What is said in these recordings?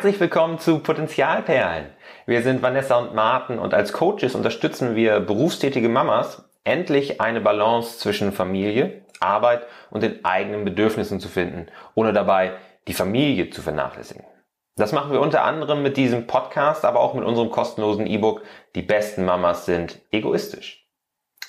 Herzlich willkommen zu Potenzialperlen. Wir sind Vanessa und Martin und als Coaches unterstützen wir berufstätige Mamas, endlich eine Balance zwischen Familie, Arbeit und den eigenen Bedürfnissen zu finden, ohne dabei die Familie zu vernachlässigen. Das machen wir unter anderem mit diesem Podcast, aber auch mit unserem kostenlosen E-Book Die besten Mamas sind egoistisch.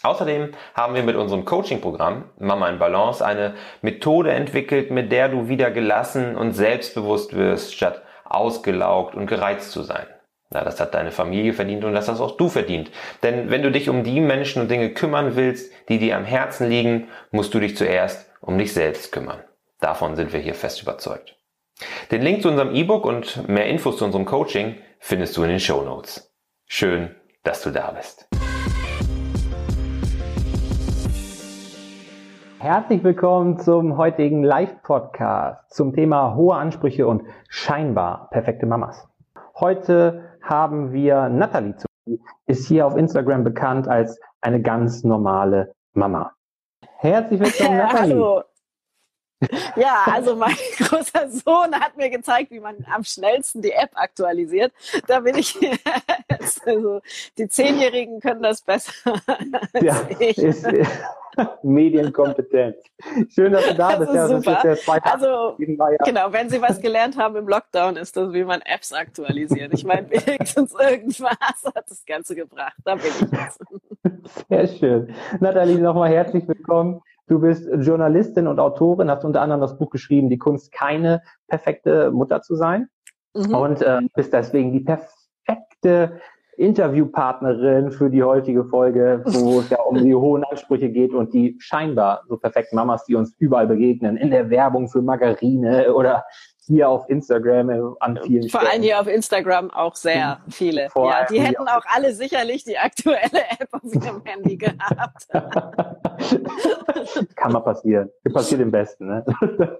Außerdem haben wir mit unserem Coaching-Programm Mama in Balance eine Methode entwickelt, mit der du wieder gelassen und selbstbewusst wirst, statt ausgelaugt und gereizt zu sein. Na, das hat deine Familie verdient und das hast auch du verdient. Denn wenn du dich um die Menschen und Dinge kümmern willst, die dir am Herzen liegen, musst du dich zuerst um dich selbst kümmern. Davon sind wir hier fest überzeugt. Den Link zu unserem E-Book und mehr Infos zu unserem Coaching findest du in den Show Notes. Schön, dass du da bist. Herzlich willkommen zum heutigen Live-Podcast zum Thema hohe Ansprüche und scheinbar perfekte Mamas. Heute haben wir Natalie zu ist hier auf Instagram bekannt als eine ganz normale Mama. Herzlich willkommen, Natalie. Hallo. Ja, also mein großer Sohn hat mir gezeigt, wie man am schnellsten die App aktualisiert. Da bin ich jetzt, also die Zehnjährigen können das besser als ja, ich. Ist, Medienkompetenz. Schön, dass du da bist. Ja, super. Also, genau, wenn Sie was gelernt haben im Lockdown, ist das, wie man Apps aktualisiert. Ich meine, wenigstens irgendwas hat das Ganze gebracht. Da bin ich jetzt. Sehr schön. Nathalie, nochmal herzlich willkommen. Du bist Journalistin und Autorin, hast unter anderem das Buch geschrieben, Die Kunst, keine perfekte Mutter zu sein. Mhm. Und äh, bist deswegen die perfekte Interviewpartnerin für die heutige Folge, wo es ja um die hohen Ansprüche geht und die scheinbar so perfekten Mamas, die uns überall begegnen, in der Werbung für Margarine oder hier auf Instagram äh, an vielen Vor allem hier auf Instagram auch sehr viele. Vor ja, die hätten auch alle sicherlich die aktuelle App auf ihrem Handy gehabt. Kann mal passieren. Passiert im Besten. Ne?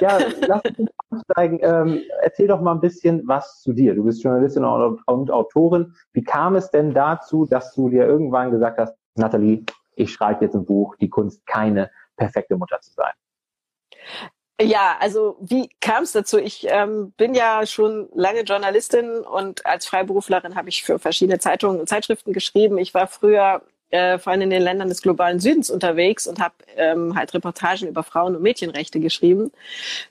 ja, lass uns einsteigen. Ähm, erzähl doch mal ein bisschen was zu dir. Du bist Journalistin und Autorin. Wie kam es denn dazu, dass du dir irgendwann gesagt hast, Nathalie, ich schreibe jetzt ein Buch, die Kunst, keine perfekte Mutter zu sein? Ja, also wie kam es dazu? Ich ähm, bin ja schon lange Journalistin und als Freiberuflerin habe ich für verschiedene Zeitungen und Zeitschriften geschrieben. Ich war früher äh, vor allem in den Ländern des globalen Südens unterwegs und habe ähm, halt Reportagen über Frauen- und Mädchenrechte geschrieben.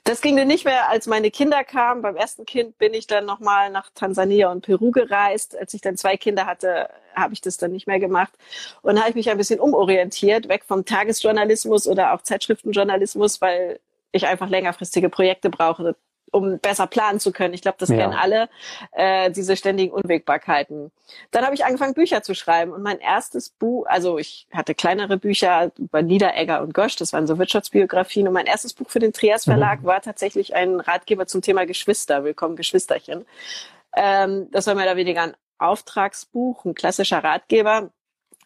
Das ging dann nicht mehr, als meine Kinder kamen. Beim ersten Kind bin ich dann nochmal nach Tansania und Peru gereist. Als ich dann zwei Kinder hatte, habe ich das dann nicht mehr gemacht. Und habe ich mich ein bisschen umorientiert, weg vom Tagesjournalismus oder auch Zeitschriftenjournalismus, weil ich einfach längerfristige Projekte brauche, um besser planen zu können. Ich glaube, das ja. kennen alle, äh, diese ständigen Unwägbarkeiten. Dann habe ich angefangen, Bücher zu schreiben. Und mein erstes Buch, also ich hatte kleinere Bücher über Niederegger und Gosch, das waren so Wirtschaftsbiografien. Und mein erstes Buch für den Trias Verlag mhm. war tatsächlich ein Ratgeber zum Thema Geschwister. Willkommen, Geschwisterchen. Ähm, das war mehr oder weniger ein Auftragsbuch, ein klassischer Ratgeber.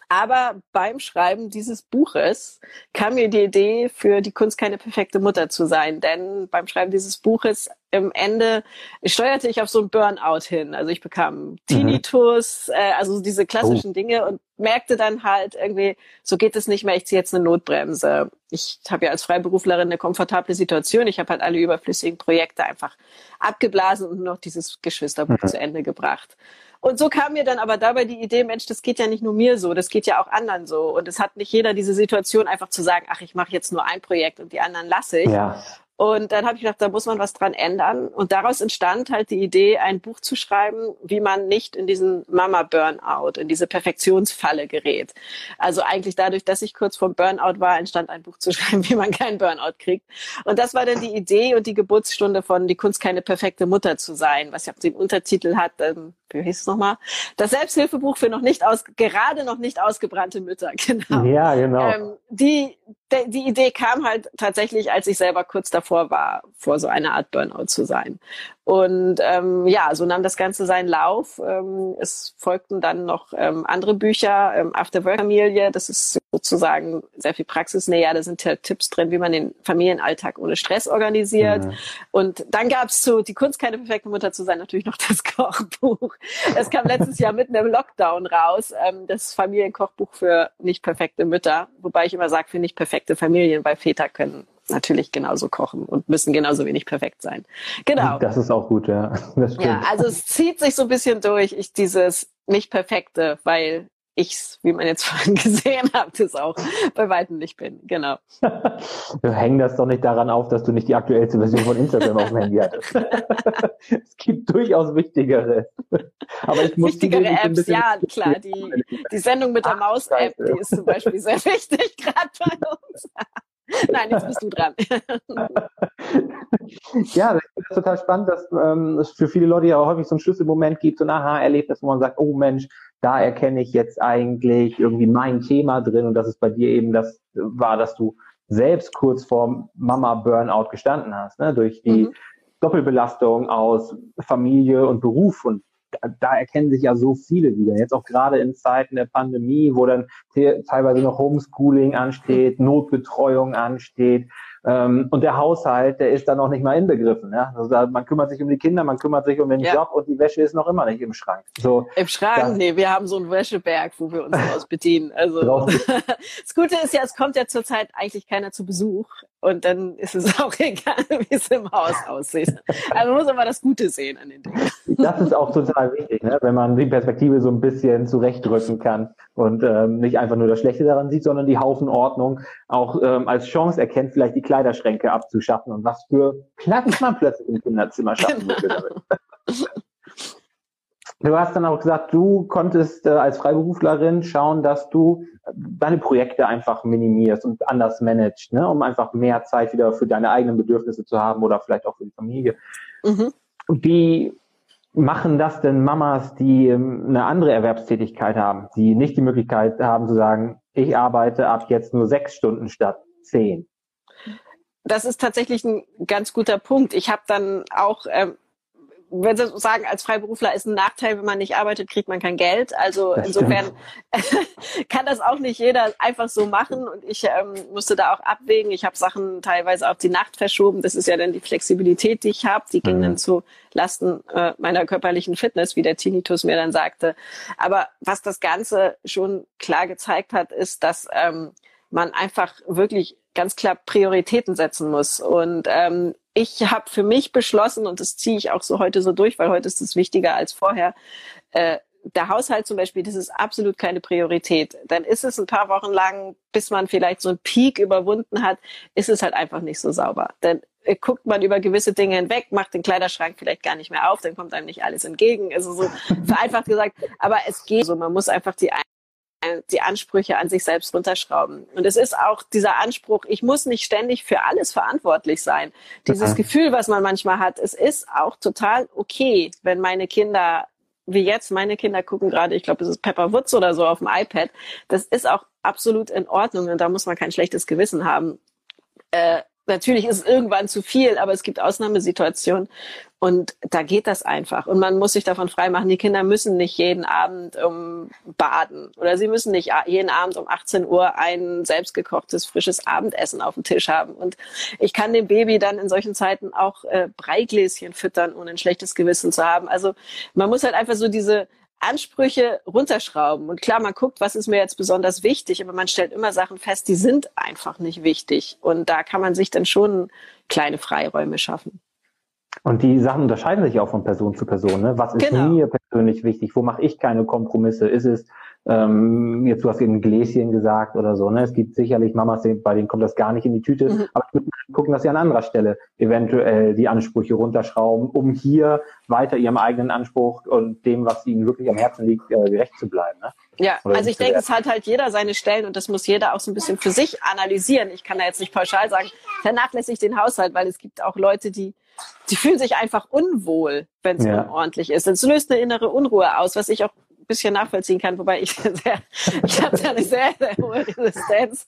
Aber beim Schreiben dieses Buches kam mir die Idee, für die Kunst keine perfekte Mutter zu sein. Denn beim Schreiben dieses Buches im Ende steuerte ich auf so ein Burnout hin. Also ich bekam mhm. Tinnitus, mhm. äh, also diese klassischen oh. Dinge und merkte dann halt irgendwie, so geht es nicht mehr, ich ziehe jetzt eine Notbremse. Ich habe ja als Freiberuflerin eine komfortable Situation. Ich habe halt alle überflüssigen Projekte einfach abgeblasen und noch dieses Geschwisterbuch mhm. zu Ende gebracht. Und so kam mir dann aber dabei die Idee, Mensch, das geht ja nicht nur mir so, das geht ja auch anderen so. Und es hat nicht jeder diese Situation, einfach zu sagen, ach, ich mache jetzt nur ein Projekt und die anderen lasse ich. Ja. Und dann habe ich gedacht, da muss man was dran ändern. Und daraus entstand halt die Idee, ein Buch zu schreiben, wie man nicht in diesen Mama-Burnout, in diese Perfektionsfalle gerät. Also eigentlich dadurch, dass ich kurz vor Burnout war, entstand ein Buch zu schreiben, wie man keinen Burnout kriegt. Und das war dann die Idee und die Geburtsstunde von Die Kunst, keine perfekte Mutter zu sein, was ja den Untertitel hat, ähm, wie hieß es nochmal? Das Selbsthilfebuch für noch nicht aus, gerade noch nicht ausgebrannte Mütter, genau. Ja, genau. Ähm, die, die Idee kam halt tatsächlich, als ich selber kurz davor war, vor so einer Art Burnout zu sein. Und ähm, ja, so nahm das Ganze seinen Lauf. Ähm, es folgten dann noch ähm, andere Bücher, ähm, After Work Familie, das ist sozusagen sehr viel praxisnäher, da sind ja Tipps drin, wie man den Familienalltag ohne Stress organisiert. Mhm. Und dann gab es zu Die Kunst, keine perfekte Mutter zu sein, natürlich noch das Kochbuch. Es kam letztes Jahr mitten im Lockdown raus, ähm, das Familienkochbuch für nicht perfekte Mütter, wobei ich immer sage, für nicht perfekte Familien, weil Väter können natürlich genauso kochen und müssen genauso wenig perfekt sein. Genau. Das ist auch gut, ja. ja, also es zieht sich so ein bisschen durch, ich dieses nicht perfekte, weil ich, wie man jetzt vorhin gesehen hat, das auch bei weitem nicht bin. Genau. Wir hängen das doch nicht daran auf, dass du nicht die aktuellste Version von Instagram auf dem Handy hattest. es gibt durchaus wichtigere. Aber ich muss wichtigere Apps, ja, klar. Die, die Sendung mit der Maus-App, die ist zum Beispiel sehr wichtig, gerade bei uns. Nein, jetzt bist du dran. ja, das ist total spannend, dass ähm, es für viele Leute ja auch häufig so ein Schlüsselmoment gibt, so ein Aha-Erlebnis, wo man sagt, oh Mensch, da erkenne ich jetzt eigentlich irgendwie mein Thema drin und dass es bei dir eben das war, dass du selbst kurz vor Mama Burnout gestanden hast, ne? durch die mhm. Doppelbelastung aus Familie und Beruf und da erkennen sich ja so viele wieder. Jetzt auch gerade in Zeiten der Pandemie, wo dann teilweise noch Homeschooling ansteht, Notbetreuung ansteht, ähm, und der Haushalt, der ist da noch nicht mal inbegriffen. Ja? Also da, man kümmert sich um die Kinder, man kümmert sich um den ja. Job und die Wäsche ist noch immer nicht im Schrank. So, Im Schrank? Das, nee, wir haben so einen Wäscheberg, wo wir uns daraus bedienen. Also das Gute ist ja, es kommt ja zurzeit eigentlich keiner zu Besuch und dann ist es auch egal, wie es im Haus aussieht. Also man muss aber das Gute sehen an den Dingen. Das ist auch total wichtig, ne? wenn man die Perspektive so ein bisschen zurechtrücken kann und ähm, nicht einfach nur das Schlechte daran sieht, sondern die Haufenordnung auch ähm, als Chance erkennt, vielleicht die Kleiderschränke abzuschaffen und was für Platz man plötzlich im Kinderzimmer schaffen würde damit. Du hast dann auch gesagt, du konntest äh, als Freiberuflerin schauen, dass du deine Projekte einfach minimierst und anders managst, ne? um einfach mehr Zeit wieder für deine eigenen Bedürfnisse zu haben oder vielleicht auch für die Familie. Mhm. Wie machen das denn Mamas, die ähm, eine andere Erwerbstätigkeit haben, die nicht die Möglichkeit haben zu sagen, ich arbeite ab jetzt nur sechs Stunden statt zehn? Das ist tatsächlich ein ganz guter Punkt. Ich habe dann auch ähm, wenn Sie sagen, als Freiberufler ist ein Nachteil, wenn man nicht arbeitet, kriegt man kein Geld. Also das insofern kann das auch nicht jeder einfach so machen. Und ich ähm, musste da auch abwägen. Ich habe Sachen teilweise auf die Nacht verschoben. Das ist ja dann die Flexibilität, die ich habe. Die ging mhm. dann zu Lasten äh, meiner körperlichen Fitness, wie der Tinnitus mir dann sagte. Aber was das Ganze schon klar gezeigt hat, ist, dass ähm, man einfach wirklich ganz klar Prioritäten setzen muss. Und ähm, ich habe für mich beschlossen, und das ziehe ich auch so heute so durch, weil heute ist es wichtiger als vorher, äh, der Haushalt zum Beispiel, das ist absolut keine Priorität. Dann ist es ein paar Wochen lang, bis man vielleicht so einen Peak überwunden hat, ist es halt einfach nicht so sauber. Dann äh, guckt man über gewisse Dinge hinweg, macht den Kleiderschrank vielleicht gar nicht mehr auf, dann kommt einem nicht alles entgegen. Also so vereinfacht gesagt. Aber es geht so, man muss einfach die die Ansprüche an sich selbst runterschrauben. Und es ist auch dieser Anspruch, ich muss nicht ständig für alles verantwortlich sein. Dieses mhm. Gefühl, was man manchmal hat, es ist auch total okay, wenn meine Kinder, wie jetzt, meine Kinder gucken gerade, ich glaube, es ist Pepper Woods oder so auf dem iPad. Das ist auch absolut in Ordnung und da muss man kein schlechtes Gewissen haben. Äh, natürlich ist es irgendwann zu viel, aber es gibt Ausnahmesituationen und da geht das einfach. Und man muss sich davon freimachen. Die Kinder müssen nicht jeden Abend um baden oder sie müssen nicht jeden Abend um 18 Uhr ein selbstgekochtes, frisches Abendessen auf dem Tisch haben. Und ich kann dem Baby dann in solchen Zeiten auch äh, Breigläschen füttern, ohne ein schlechtes Gewissen zu haben. Also man muss halt einfach so diese Ansprüche runterschrauben. Und klar, man guckt, was ist mir jetzt besonders wichtig, aber man stellt immer Sachen fest, die sind einfach nicht wichtig. Und da kann man sich dann schon kleine Freiräume schaffen. Und die Sachen unterscheiden sich auch von Person zu Person. Ne? Was ist genau. mir persönlich wichtig? Wo mache ich keine Kompromisse? Ist es, ähm, jetzt du hast eben Gläschen gesagt oder so, ne? Es gibt sicherlich Mamas, bei denen kommt das gar nicht in die Tüte, mhm. aber ich würde gucken, dass sie an anderer Stelle eventuell die Ansprüche runterschrauben, um hier weiter ihrem eigenen Anspruch und dem, was ihnen wirklich am Herzen liegt, äh, gerecht zu bleiben. Ne? Ja, Oder also ich denke, es hat halt jeder seine Stellen und das muss jeder auch so ein bisschen für sich analysieren. Ich kann da jetzt nicht pauschal sagen, vernachlässigt den Haushalt, weil es gibt auch Leute, die die fühlen sich einfach unwohl, wenn es ja. unordentlich ist. Es löst eine innere Unruhe aus, was ich auch bisschen nachvollziehen kann, wobei ich sehr, ich habe da eine sehr, sehr hohe Resistenz.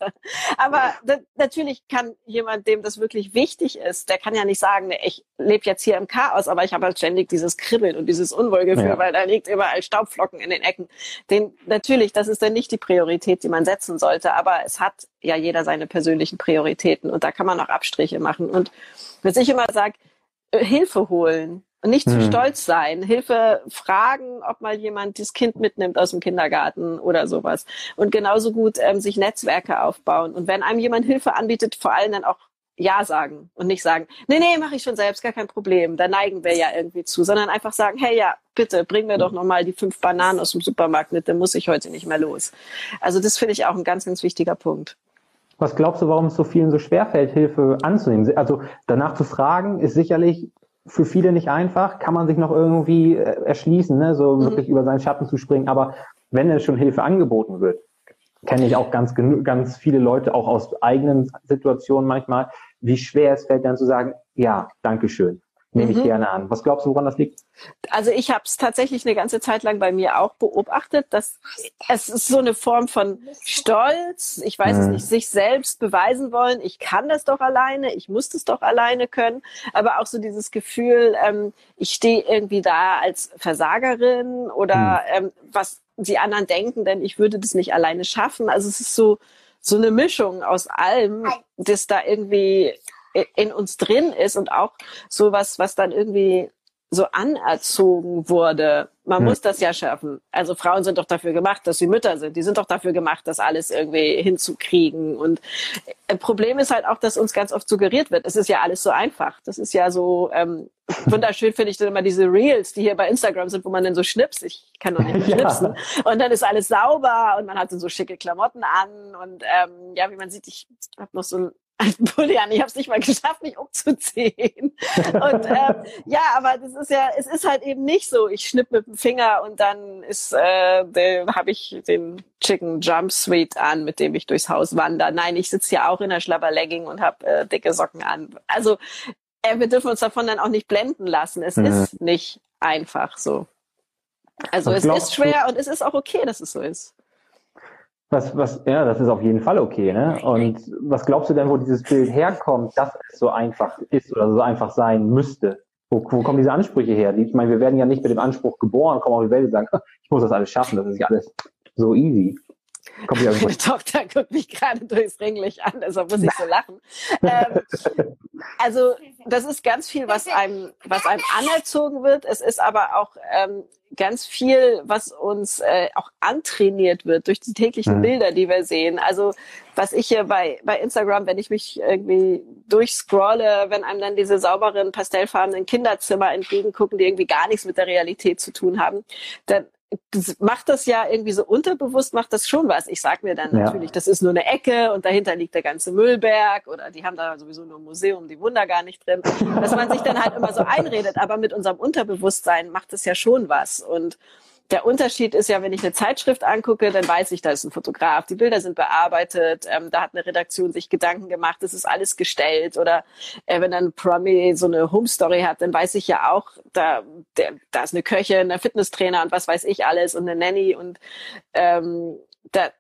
Aber natürlich kann jemand, dem das wirklich wichtig ist, der kann ja nicht sagen, nee, ich lebe jetzt hier im Chaos, aber ich habe halt ständig dieses Kribbeln und dieses Unwohlgefühl, ja. weil da liegt überall Staubflocken in den Ecken. Den, natürlich, das ist dann nicht die Priorität, die man setzen sollte, aber es hat ja jeder seine persönlichen Prioritäten und da kann man auch Abstriche machen. Und was ich immer sage, Hilfe holen. Nicht zu hm. stolz sein. Hilfe fragen, ob mal jemand das Kind mitnimmt aus dem Kindergarten oder sowas. Und genauso gut ähm, sich Netzwerke aufbauen. Und wenn einem jemand Hilfe anbietet, vor allem dann auch Ja sagen und nicht sagen, nee, nee, mache ich schon selbst, gar kein Problem. Da neigen wir ja irgendwie zu, sondern einfach sagen, hey, ja, bitte, bring mir doch nochmal die fünf Bananen aus dem Supermarkt mit, dann muss ich heute nicht mehr los. Also das finde ich auch ein ganz, ganz wichtiger Punkt. Was glaubst du, warum es so vielen so schwerfällt, Hilfe anzunehmen? Also danach zu fragen, ist sicherlich für viele nicht einfach, kann man sich noch irgendwie äh, erschließen, ne? so mhm. wirklich über seinen Schatten zu springen. Aber wenn es schon Hilfe angeboten wird, kenne ich auch ganz, ganz viele Leute, auch aus eigenen Situationen manchmal, wie schwer es fällt, dann zu sagen, ja, Dankeschön, nehme mhm. ich gerne an. Was glaubst du, woran das liegt? Also ich habe es tatsächlich eine ganze Zeit lang bei mir auch beobachtet, dass es ist so eine Form von Stolz, ich weiß mhm. es nicht, sich selbst beweisen wollen, ich kann das doch alleine, ich muss das doch alleine können, aber auch so dieses Gefühl, ähm, ich stehe irgendwie da als Versagerin oder mhm. ähm, was die anderen denken, denn ich würde das nicht alleine schaffen. Also es ist so, so eine Mischung aus allem, das da irgendwie in uns drin ist und auch sowas, was dann irgendwie so anerzogen wurde. Man hm. muss das ja schaffen. Also Frauen sind doch dafür gemacht, dass sie Mütter sind. Die sind doch dafür gemacht, das alles irgendwie hinzukriegen. Und ein äh, Problem ist halt auch, dass uns ganz oft suggeriert wird, es ist ja alles so einfach. Das ist ja so ähm, wunderschön, finde ich dann immer diese Reels, die hier bei Instagram sind, wo man dann so schnipst. Ich kann doch nicht mehr schnipsen. Ja. Und dann ist alles sauber und man hat so schicke Klamotten an. Und ähm, ja, wie man sieht, ich habe noch so ein alten Pulli an. Ich habe es nicht mal geschafft, mich umzuziehen. Und ähm, ja, aber das ist ja, es ist halt eben nicht so. Ich schnipp mit dem Finger und dann ist, äh, habe ich den Chicken Jump Suite an, mit dem ich durchs Haus wandere. Nein, ich sitze ja auch in der Schlabberlegging und habe äh, dicke Socken an. Also äh, wir dürfen uns davon dann auch nicht blenden lassen. Es mhm. ist nicht einfach so. Also es ist schwer und es ist auch okay, dass es so ist. Was, was, ja, das ist auf jeden Fall okay, ne? Und was glaubst du denn, wo dieses Bild herkommt, dass es so einfach ist oder so einfach sein müsste? Wo, wo kommen diese Ansprüche her? Ich meine, wir werden ja nicht mit dem Anspruch geboren, kommen auf die Welt und sagen, ich muss das alles schaffen, das ist ja alles so easy. Kommt ja Meine Tochter guckt mich gerade durchs Ringlicht an, deshalb muss ich so lachen. ähm, also das ist ganz viel, was einem, was einem anerzogen wird. Es ist aber auch ähm, ganz viel, was uns äh, auch antrainiert wird durch die täglichen mhm. Bilder, die wir sehen. Also was ich hier bei, bei Instagram, wenn ich mich irgendwie durchscrolle, wenn einem dann diese sauberen, pastellfarbenen Kinderzimmer entgegengucken, die irgendwie gar nichts mit der Realität zu tun haben, dann macht das ja irgendwie so unterbewusst, macht das schon was. Ich sag mir dann ja. natürlich, das ist nur eine Ecke und dahinter liegt der ganze Müllberg oder die haben da sowieso nur ein Museum, die Wunder gar nicht drin. Dass man sich dann halt immer so einredet, aber mit unserem Unterbewusstsein macht es ja schon was. Und der Unterschied ist ja, wenn ich eine Zeitschrift angucke, dann weiß ich, da ist ein Fotograf, die Bilder sind bearbeitet, ähm, da hat eine Redaktion sich Gedanken gemacht, das ist alles gestellt. Oder äh, wenn dann Promi so eine Home Story hat, dann weiß ich ja auch, da, der, da ist eine Köchin, ein Fitnesstrainer und was weiß ich alles und eine Nanny und ähm, da,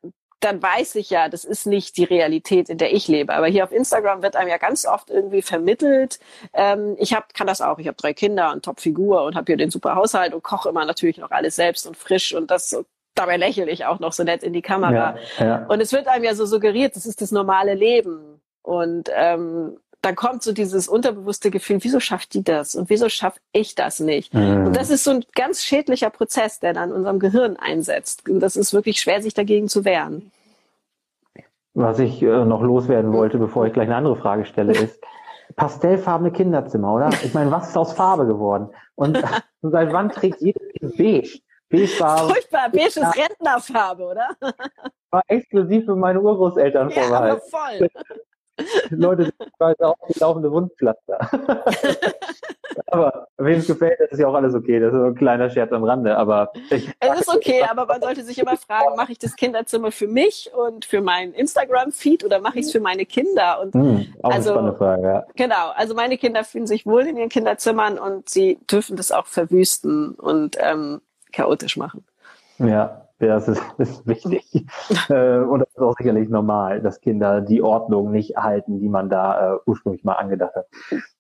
dann weiß ich ja, das ist nicht die Realität, in der ich lebe. Aber hier auf Instagram wird einem ja ganz oft irgendwie vermittelt. Ähm, ich hab, kann das auch. Ich habe drei Kinder und Top-Figur und habe hier den super Haushalt und koche immer natürlich noch alles selbst und frisch und das dabei lächle ich auch noch so nett in die Kamera. Ja, ja. Und es wird einem ja so suggeriert, das ist das normale Leben. Und ähm, dann kommt so dieses unterbewusste Gefühl, wieso schafft die das und wieso schaffe ich das nicht? Mhm. Und das ist so ein ganz schädlicher Prozess, der dann in unserem Gehirn einsetzt. Und das ist wirklich schwer, sich dagegen zu wehren. Was ich äh, noch loswerden wollte, bevor ich gleich eine andere Frage stelle, ist pastellfarbene Kinderzimmer, oder? Ich meine, was ist aus Farbe geworden? Und seit wann trägt jedes Kind beige? Beige-Farbe. Furchtbar, beige ist Rentnerfarbe, oder? War exklusiv für meine Urgroßeltern ja, vorbehalten. voll. Leute sind auch die laufende Wundpflaster. aber wem es gefällt, das ist ja auch alles okay. Das ist so ein kleiner Scherz am Rande. Aber es ist okay, aber man sollte sich immer fragen, mache ich das Kinderzimmer für mich und für meinen Instagram-Feed oder mache ich es für meine Kinder? Und hm, auch also, eine spannende Frage, ja. Genau, also meine Kinder fühlen sich wohl in ihren Kinderzimmern und sie dürfen das auch verwüsten und ähm, chaotisch machen. Ja, das ist, ist wichtig. äh, und das ist auch sicherlich normal, dass Kinder die Ordnung nicht halten, die man da äh, ursprünglich mal angedacht hat.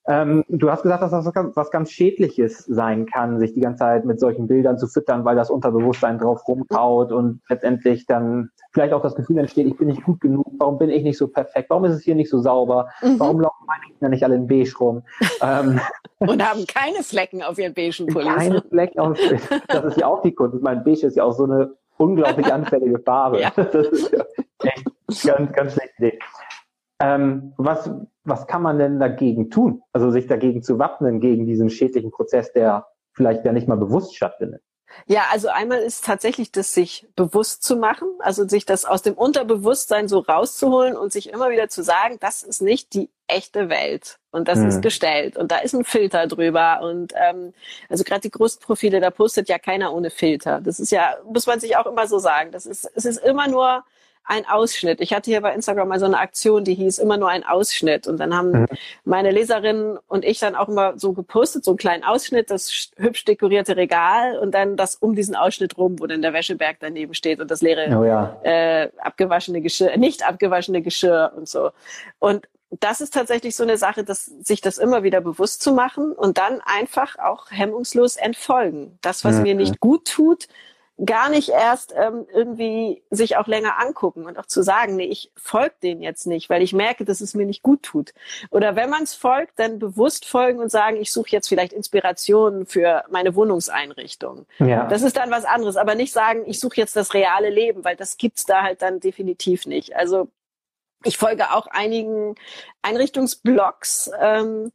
Ähm, du hast gesagt, dass das was ganz, was ganz Schädliches sein kann, sich die ganze Zeit mit solchen Bildern zu füttern, weil das Unterbewusstsein drauf rumkaut und letztendlich dann vielleicht auch das Gefühl entsteht, ich bin nicht gut genug, warum bin ich nicht so perfekt, warum ist es hier nicht so sauber, mhm. warum laufen meine Kinder nicht alle in beige rum. ähm, und haben keine Flecken auf ihren beigen Pullis. Keine Flecken auf Das ist ja auch die Kunst. Ich meine, beige ist ja auch so eine unglaublich anfällige Farbe. Ja. Das ist ja echt ganz, ganz schlechte Idee. Ähm, was, was kann man denn dagegen tun? Also sich dagegen zu wappnen, gegen diesen schädlichen Prozess, der vielleicht ja nicht mal bewusst stattfindet. Ja, also einmal ist tatsächlich das sich bewusst zu machen, also sich das aus dem Unterbewusstsein so rauszuholen und sich immer wieder zu sagen, das ist nicht die echte Welt und das mhm. ist gestellt und da ist ein Filter drüber und ähm, also gerade die Großprofile, da postet ja keiner ohne Filter. Das ist ja, muss man sich auch immer so sagen. Das ist, es ist immer nur ein Ausschnitt. Ich hatte hier bei Instagram mal so eine Aktion, die hieß immer nur ein Ausschnitt. Und dann haben mhm. meine Leserinnen und ich dann auch immer so gepostet, so einen kleinen Ausschnitt, das hübsch dekorierte Regal und dann das um diesen Ausschnitt rum, wo dann der Wäscheberg daneben steht und das leere, oh ja. äh, abgewaschene Geschirr, nicht abgewaschene Geschirr und so. Und das ist tatsächlich so eine Sache, dass sich das immer wieder bewusst zu machen und dann einfach auch hemmungslos entfolgen. Das, was mhm. mir nicht gut tut, gar nicht erst ähm, irgendwie sich auch länger angucken und auch zu sagen, nee, ich folge denen jetzt nicht, weil ich merke, dass es mir nicht gut tut. Oder wenn man es folgt, dann bewusst folgen und sagen, ich suche jetzt vielleicht Inspirationen für meine Wohnungseinrichtung. Ja. Das ist dann was anderes, aber nicht sagen, ich suche jetzt das reale Leben, weil das gibt's da halt dann definitiv nicht. Also ich folge auch einigen Einrichtungsblogs, ähm,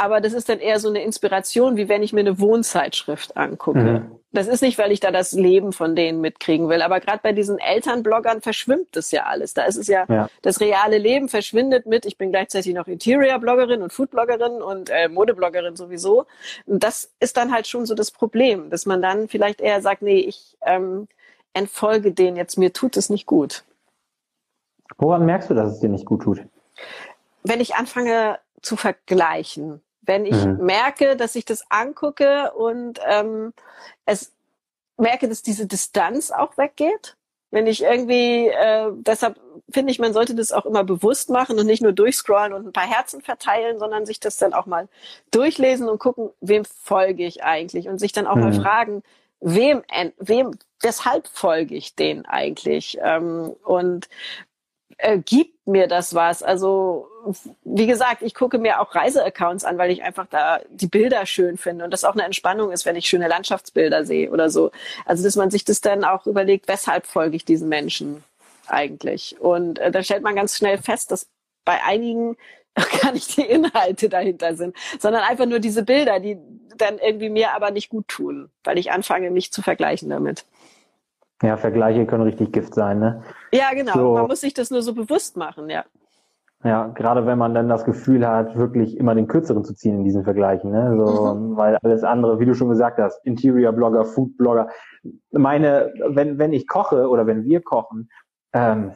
aber das ist dann eher so eine Inspiration, wie wenn ich mir eine Wohnzeitschrift angucke. Mhm. Das ist nicht, weil ich da das Leben von denen mitkriegen will, aber gerade bei diesen Elternbloggern verschwimmt das ja alles. Da ist es ja, ja, das reale Leben verschwindet mit, ich bin gleichzeitig noch Interior-Bloggerin und Food-Bloggerin und äh, Modebloggerin sowieso. Und das ist dann halt schon so das Problem, dass man dann vielleicht eher sagt, nee, ich ähm, entfolge denen jetzt, mir tut es nicht gut. Woran merkst du, dass es dir nicht gut tut? Wenn ich anfange zu vergleichen, wenn ich mhm. merke, dass ich das angucke und ähm, es merke, dass diese Distanz auch weggeht. Wenn ich irgendwie, äh, deshalb finde ich, man sollte das auch immer bewusst machen und nicht nur durchscrollen und ein paar Herzen verteilen, sondern sich das dann auch mal durchlesen und gucken, wem folge ich eigentlich und sich dann auch mhm. mal fragen, wem, wem, weshalb folge ich denen eigentlich? Ähm, und äh, gibt mir das was. Also wie gesagt, ich gucke mir auch Reiseaccounts an, weil ich einfach da die Bilder schön finde und das auch eine Entspannung ist, wenn ich schöne Landschaftsbilder sehe oder so. Also dass man sich das dann auch überlegt, weshalb folge ich diesen Menschen eigentlich. Und äh, da stellt man ganz schnell fest, dass bei einigen gar nicht die Inhalte dahinter sind, sondern einfach nur diese Bilder, die dann irgendwie mir aber nicht gut tun, weil ich anfange, mich zu vergleichen damit. Ja, Vergleiche können richtig Gift sein, ne? Ja, genau. So, man muss sich das nur so bewusst machen, ja. Ja, gerade wenn man dann das Gefühl hat, wirklich immer den kürzeren zu ziehen in diesen Vergleichen, ne? So, mhm. weil alles andere, wie du schon gesagt hast, Interior-Blogger, Food-Blogger. Meine, wenn, wenn ich koche oder wenn wir kochen, ähm,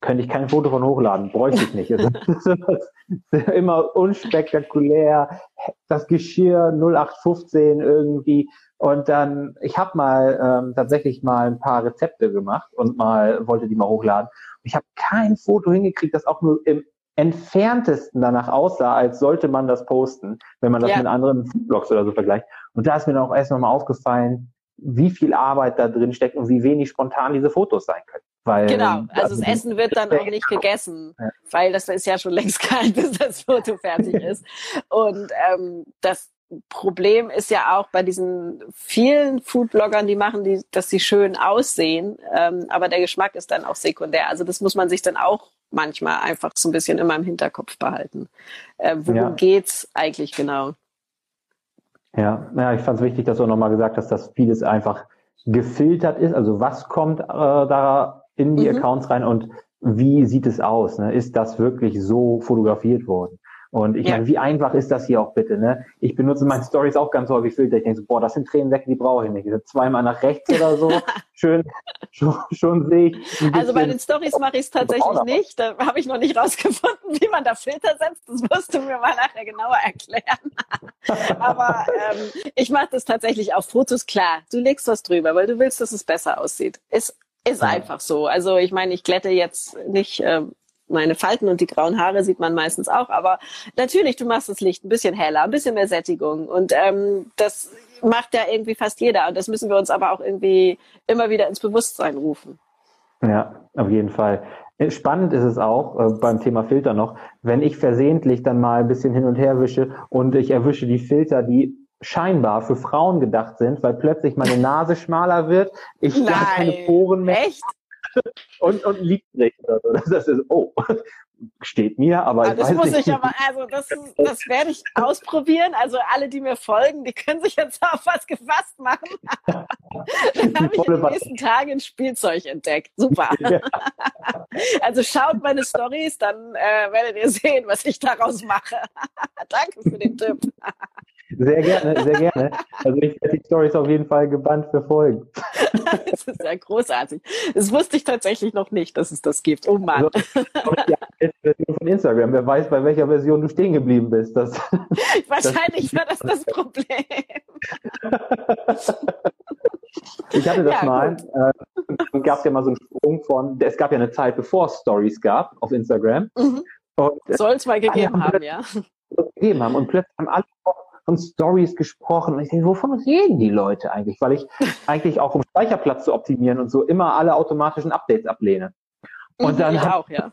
könnte ich kein Foto von hochladen, bräuchte ich nicht. immer unspektakulär, das Geschirr 0815 irgendwie und dann, ich habe mal ähm, tatsächlich mal ein paar Rezepte gemacht und mal wollte die mal hochladen. Ich habe kein Foto hingekriegt, das auch nur im entferntesten danach aussah, als sollte man das posten, wenn man das ja. mit anderen Foodblogs oder so vergleicht. Und da ist mir dann auch erst nochmal aufgefallen, wie viel Arbeit da drin steckt und wie wenig spontan diese Fotos sein können. Weil, genau, also das Essen wird dann auch nicht gegessen, ja. weil das ist ja schon längst kalt, bis das Foto fertig ist. Und ähm, das Problem ist ja auch bei diesen vielen Foodbloggern, die machen, die, dass sie schön aussehen, ähm, aber der Geschmack ist dann auch sekundär. Also das muss man sich dann auch manchmal einfach so ein bisschen immer im Hinterkopf behalten. Äh, worum ja. geht's eigentlich genau? Ja, ja ich fand es wichtig, dass du nochmal gesagt hast, dass vieles einfach gefiltert ist. Also was kommt äh, da in die mhm. Accounts rein und wie sieht es aus? Ne? Ist das wirklich so fotografiert worden? Und ich ja. meine, wie einfach ist das hier auch bitte, ne? Ich benutze meine Stories auch ganz häufig Filter. Ich denke so, boah, das sind Tränensäcke, die brauche ich nicht. Ich zweimal nach rechts oder so. Schön, schon, schon sehe ich. Also bei den Stories mache ich es tatsächlich nicht. Da habe ich noch nicht rausgefunden, wie man da Filter setzt. Das wirst du mir mal nachher genauer erklären. Aber ähm, ich mache das tatsächlich auf Fotos klar. Du legst was drüber, weil du willst, dass es besser aussieht. Ist, ist einfach so. Also ich meine, ich glätte jetzt nicht. Ähm, meine Falten und die grauen Haare sieht man meistens auch. Aber natürlich, du machst das Licht ein bisschen heller, ein bisschen mehr Sättigung. Und ähm, das macht ja irgendwie fast jeder. Und das müssen wir uns aber auch irgendwie immer wieder ins Bewusstsein rufen. Ja, auf jeden Fall. Spannend ist es auch äh, beim Thema Filter noch, wenn ich versehentlich dann mal ein bisschen hin und her wische und ich erwische die Filter, die scheinbar für Frauen gedacht sind, weil plötzlich meine Nase schmaler wird, ich Nein, gar keine Poren mehr. Echt? Und, und liegt nicht. Das ist, oh, steht mir, aber ah, das muss nicht. ich aber, also das, das werde ich ausprobieren. Also alle, die mir folgen, die können sich jetzt auf was gefasst machen. dann habe ich in den nächsten Tagen ein Spielzeug entdeckt. Super. Ja. also schaut meine Stories, dann äh, werdet ihr sehen, was ich daraus mache. Danke für den Tipp. Sehr gerne, sehr gerne. Also ich werde die Stories auf jeden Fall gebannt verfolgen. das ist ja großartig. Das wusste ich tatsächlich noch nicht, dass es das gibt. Oh Mann. Also, ja, Version von Instagram. Wer weiß, bei welcher Version du stehen geblieben bist. Das, Wahrscheinlich das, war das das Problem. ich hatte das ja, mal. Äh, gab es ja mal so einen Sprung von, es gab ja eine Zeit, bevor es Stories gab auf Instagram. Mhm. Soll es mal gegeben haben, ja. Gegeben haben. Und plötzlich haben alle von Stories gesprochen. Und ich denke, wovon reden die Leute eigentlich? Weil ich eigentlich auch um Speicherplatz zu optimieren und so immer alle automatischen Updates ablehne. Und mhm, dann ich auch, ja.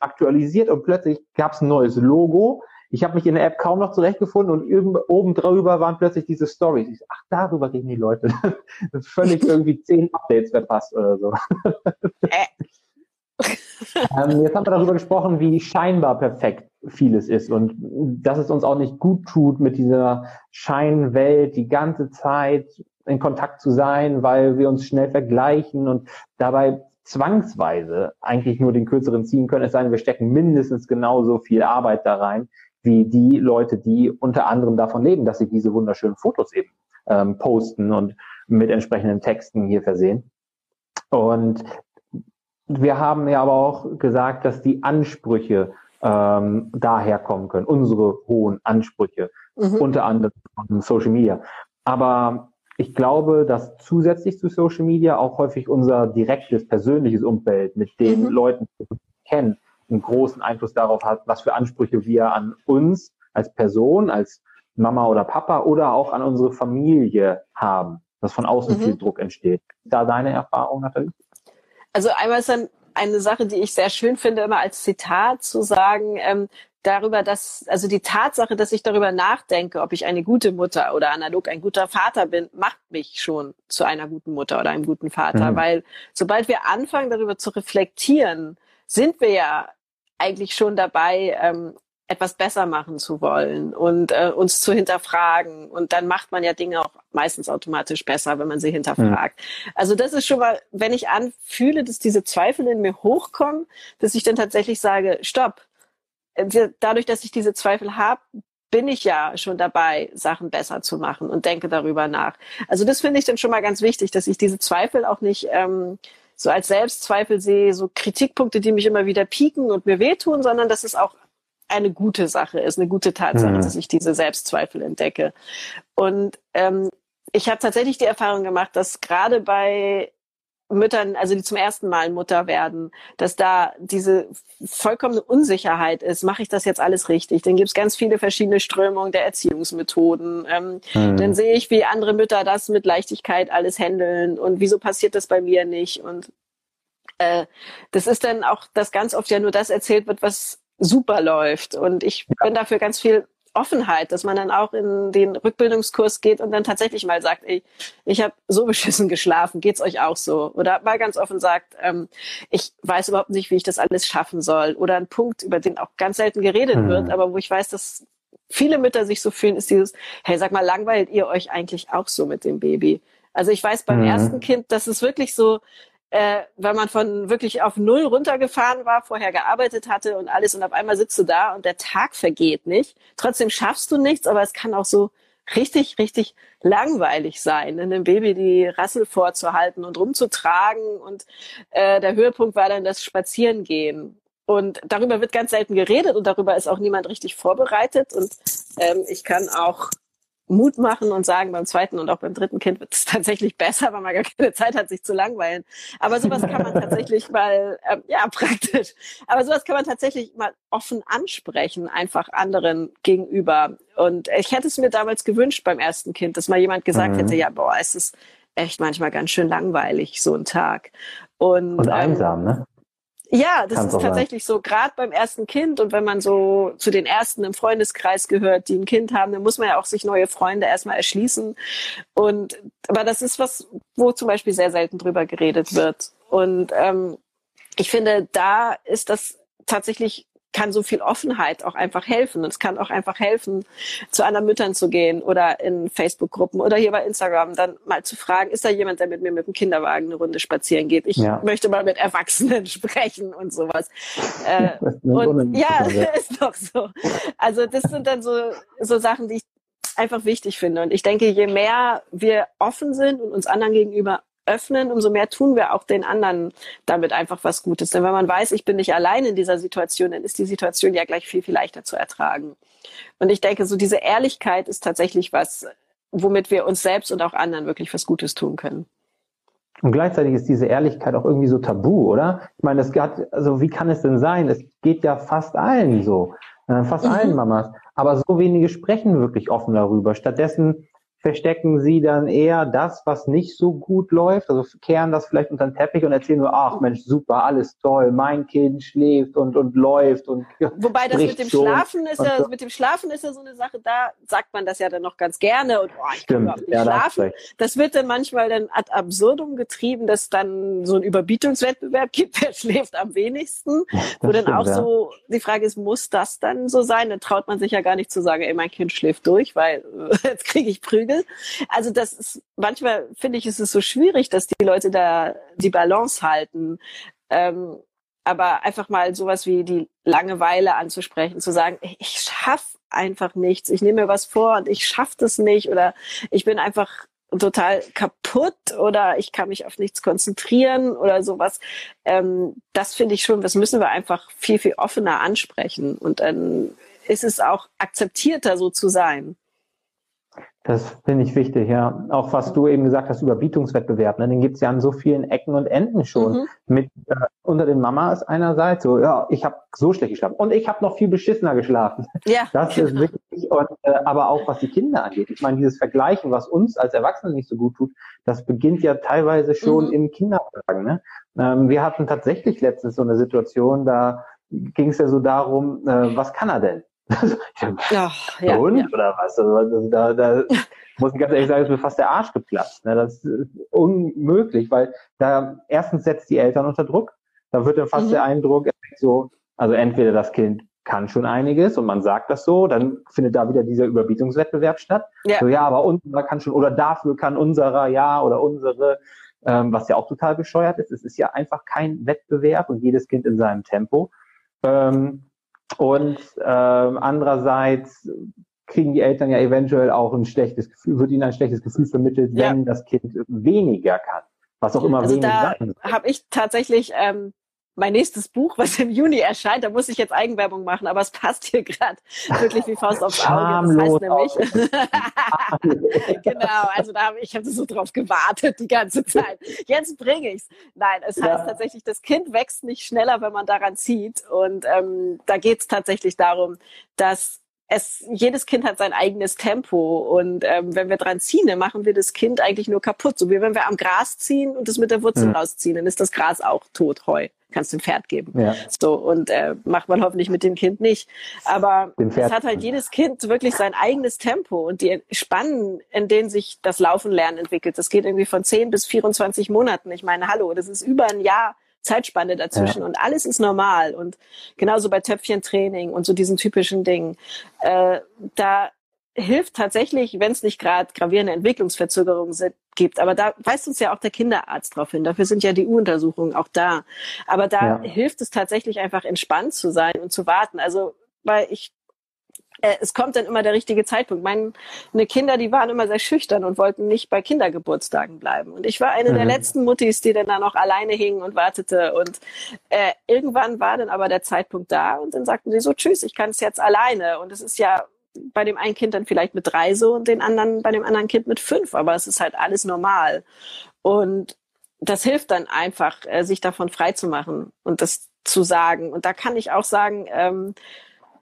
aktualisiert und plötzlich gab es ein neues Logo. Ich habe mich in der App kaum noch zurechtgefunden und oben drüber waren plötzlich diese Stories. Ich ach, darüber reden die Leute. Völlig irgendwie zehn Updates verpasst oder so. Äh. ähm, jetzt haben wir darüber gesprochen, wie scheinbar perfekt vieles ist und dass es uns auch nicht gut tut, mit dieser Scheinwelt die ganze Zeit in Kontakt zu sein, weil wir uns schnell vergleichen und dabei zwangsweise eigentlich nur den kürzeren ziehen können, es sei denn, wir stecken mindestens genauso viel Arbeit da rein, wie die Leute, die unter anderem davon leben, dass sie diese wunderschönen Fotos eben ähm, posten und mit entsprechenden Texten hier versehen. Und wir haben ja aber auch gesagt, dass die Ansprüche ähm, daher kommen können, unsere hohen Ansprüche, mhm. unter anderem von Social Media. Aber ich glaube, dass zusätzlich zu Social Media auch häufig unser direktes, persönliches Umfeld mit den mhm. Leuten, die wir kennen, einen großen Einfluss darauf hat, was für Ansprüche wir an uns als Person, als Mama oder Papa oder auch an unsere Familie haben, dass von außen mhm. viel Druck entsteht. Da deine Erfahrung, Nathalie? Also einmal ist dann eine Sache, die ich sehr schön finde, immer als Zitat zu sagen, ähm, darüber, dass, also die Tatsache, dass ich darüber nachdenke, ob ich eine gute Mutter oder analog ein guter Vater bin, macht mich schon zu einer guten Mutter oder einem guten Vater. Mhm. Weil sobald wir anfangen, darüber zu reflektieren, sind wir ja eigentlich schon dabei, ähm, etwas besser machen zu wollen und äh, uns zu hinterfragen. Und dann macht man ja Dinge auch meistens automatisch besser, wenn man sie hinterfragt. Mhm. Also das ist schon mal, wenn ich anfühle, dass diese Zweifel in mir hochkommen, dass ich dann tatsächlich sage, stopp, dadurch, dass ich diese Zweifel habe, bin ich ja schon dabei, Sachen besser zu machen und denke darüber nach. Also das finde ich dann schon mal ganz wichtig, dass ich diese Zweifel auch nicht ähm, so als Selbstzweifel sehe, so Kritikpunkte, die mich immer wieder pieken und mir wehtun, sondern dass es auch eine gute Sache ist, eine gute Tatsache, mhm. dass ich diese Selbstzweifel entdecke. Und ähm, ich habe tatsächlich die Erfahrung gemacht, dass gerade bei Müttern, also die zum ersten Mal Mutter werden, dass da diese vollkommene Unsicherheit ist, mache ich das jetzt alles richtig? Dann gibt es ganz viele verschiedene Strömungen der Erziehungsmethoden. Ähm, mhm. Dann sehe ich, wie andere Mütter das mit Leichtigkeit alles handeln und wieso passiert das bei mir nicht? Und äh, das ist dann auch, dass ganz oft ja nur das erzählt wird, was super läuft. Und ich bin dafür ganz viel Offenheit, dass man dann auch in den Rückbildungskurs geht und dann tatsächlich mal sagt, ey, ich habe so beschissen geschlafen, geht's euch auch so? Oder mal ganz offen sagt, ähm, ich weiß überhaupt nicht, wie ich das alles schaffen soll. Oder ein Punkt, über den auch ganz selten geredet mhm. wird, aber wo ich weiß, dass viele Mütter sich so fühlen, ist dieses, hey, sag mal, langweilt ihr euch eigentlich auch so mit dem Baby? Also ich weiß beim mhm. ersten Kind, dass es wirklich so, äh, wenn man von wirklich auf Null runtergefahren war, vorher gearbeitet hatte und alles und auf einmal sitzt du da und der Tag vergeht nicht. Trotzdem schaffst du nichts, aber es kann auch so richtig, richtig langweilig sein, einem Baby die Rassel vorzuhalten und rumzutragen. Und äh, der Höhepunkt war dann das Spazierengehen. Und darüber wird ganz selten geredet und darüber ist auch niemand richtig vorbereitet. Und ähm, ich kann auch Mut machen und sagen, beim zweiten und auch beim dritten Kind wird es tatsächlich besser, weil man gar keine Zeit hat, sich zu langweilen. Aber sowas kann man tatsächlich mal, ähm, ja, praktisch. Aber sowas kann man tatsächlich mal offen ansprechen, einfach anderen gegenüber. Und ich hätte es mir damals gewünscht beim ersten Kind, dass mal jemand gesagt mhm. hätte, ja, boah, es ist echt manchmal ganz schön langweilig, so ein Tag. Und, und einsam, ähm, ne? Ja, das Kann's ist tatsächlich sein. so, gerade beim ersten Kind und wenn man so zu den ersten im Freundeskreis gehört, die ein Kind haben, dann muss man ja auch sich neue Freunde erstmal erschließen. Und aber das ist was, wo zum Beispiel sehr selten drüber geredet wird. Und ähm, ich finde, da ist das tatsächlich kann so viel Offenheit auch einfach helfen. Und es kann auch einfach helfen, zu anderen Müttern zu gehen oder in Facebook-Gruppen oder hier bei Instagram dann mal zu fragen, ist da jemand, der mit mir mit dem Kinderwagen eine Runde spazieren geht? Ich ja. möchte mal mit Erwachsenen sprechen und sowas. Äh, und ja, ist doch so. Also das sind dann so, so Sachen, die ich einfach wichtig finde. Und ich denke, je mehr wir offen sind und uns anderen gegenüber öffnen, umso mehr tun wir auch den anderen damit einfach was Gutes. Denn wenn man weiß, ich bin nicht allein in dieser Situation, dann ist die Situation ja gleich viel, viel leichter zu ertragen. Und ich denke, so diese Ehrlichkeit ist tatsächlich was, womit wir uns selbst und auch anderen wirklich was Gutes tun können. Und gleichzeitig ist diese Ehrlichkeit auch irgendwie so tabu, oder? Ich meine, es hat, also wie kann es denn sein? Es geht ja fast allen so, äh, fast mhm. allen Mamas. Aber so wenige sprechen wirklich offen darüber. Stattdessen verstecken sie dann eher das, was nicht so gut läuft, also kehren das vielleicht unter den Teppich und erzählen nur, ach Mensch, super, alles toll, mein Kind schläft und, und läuft und Wobei das mit dem Schlafen ist ja, so. mit dem Schlafen ist ja so eine Sache, da sagt man das ja dann noch ganz gerne und oh, ich kann überhaupt nicht ja, schlafen. Das wird dann manchmal dann ad absurdum getrieben, dass dann so ein Überbietungswettbewerb gibt, wer schläft am wenigsten, wo dann stimmt, auch ja. so die Frage ist, muss das dann so sein? Dann traut man sich ja gar nicht zu sagen, ey, mein Kind schläft durch, weil jetzt kriege ich Prügel Spiegel. Also das ist, manchmal finde ich, ist es so schwierig, dass die Leute da die Balance halten. Ähm, aber einfach mal sowas wie die Langeweile anzusprechen, zu sagen, ich schaff einfach nichts, ich nehme mir was vor und ich schaff das nicht oder ich bin einfach total kaputt oder ich kann mich auf nichts konzentrieren oder sowas. Ähm, das finde ich schon, das müssen wir einfach viel, viel offener ansprechen und dann ist es auch akzeptierter, so zu sein. Das finde ich wichtig, ja. Auch was du eben gesagt hast, Überbietungswettbewerb, ne? den gibt's ja an so vielen Ecken und Enden schon. Mhm. Mit äh, unter den Mamas einerseits so, ja, ich habe so schlecht geschlafen und ich habe noch viel beschissener geschlafen. Ja, das genau. ist wirklich, und, äh, aber auch was die Kinder angeht. Ich meine, dieses Vergleichen, was uns als Erwachsene nicht so gut tut, das beginnt ja teilweise schon mhm. im Kinderwagen. Ne? Ähm, wir hatten tatsächlich letztens so eine Situation, da ging es ja so darum, äh, was kann er denn? Ach, ja, und ja. oder was? Also, da, da muss ich ganz ehrlich sagen, ist mir fast der Arsch geplatzt. Ne? Das ist unmöglich, weil da erstens setzt die Eltern unter Druck. Da wird dann fast mhm. der Eindruck, so, also entweder das Kind kann schon einiges und man sagt das so, dann findet da wieder dieser Überbietungswettbewerb statt. Ja. So, ja, aber unserer kann schon, oder dafür kann unserer, ja, oder unsere, ähm, was ja auch total bescheuert ist. Es ist ja einfach kein Wettbewerb und jedes Kind in seinem Tempo. Ähm, und ähm, andererseits kriegen die Eltern ja eventuell auch ein schlechtes Gefühl, wird ihnen ein schlechtes Gefühl vermittelt, wenn ja. das Kind weniger kann. Was auch immer also weniger da habe ich tatsächlich ähm, mein nächstes Buch, was im Juni erscheint, da muss ich jetzt Eigenwerbung machen, aber es passt hier gerade wirklich wie Faust aufs Auge. Das heißt nämlich, genau, also da habe ich habe so drauf gewartet die ganze Zeit. Jetzt bringe ich's. Nein, es ja. heißt tatsächlich, das Kind wächst nicht schneller, wenn man daran zieht. Und ähm, da geht es tatsächlich darum, dass es, jedes Kind hat sein eigenes Tempo und ähm, wenn wir dran ziehen, dann machen wir das Kind eigentlich nur kaputt. So wie wenn wir am Gras ziehen und das mit der Wurzel mhm. rausziehen, dann ist das Gras auch tot, Heu. Kannst dem Pferd geben. Ja. So, und äh, macht man hoffentlich mit dem Kind nicht. Aber es hat halt jedes Kind wirklich sein eigenes Tempo und die Spannen, in denen sich das Laufen lernen entwickelt, das geht irgendwie von 10 bis 24 Monaten. Ich meine, hallo, das ist über ein Jahr Zeitspanne dazwischen ja. und alles ist normal und genauso bei Töpfchentraining und so diesen typischen Dingen. Äh, da hilft tatsächlich, wenn es nicht gerade gravierende Entwicklungsverzögerungen sind, gibt. Aber da weist uns ja auch der Kinderarzt drauf hin. Dafür sind ja die U-Untersuchungen auch da. Aber da ja. hilft es tatsächlich einfach entspannt zu sein und zu warten. Also, weil ich äh, es kommt dann immer der richtige Zeitpunkt. Meine Kinder, die waren immer sehr schüchtern und wollten nicht bei Kindergeburtstagen bleiben. Und ich war eine mhm. der letzten Muttis, die dann da noch alleine hing und wartete. Und äh, irgendwann war dann aber der Zeitpunkt da und dann sagten sie so, tschüss, ich kann es jetzt alleine. Und es ist ja bei dem einen Kind dann vielleicht mit drei so und den anderen, bei dem anderen Kind mit fünf, aber es ist halt alles normal. Und das hilft dann einfach, äh, sich davon frei zu machen und das zu sagen. Und da kann ich auch sagen, ähm,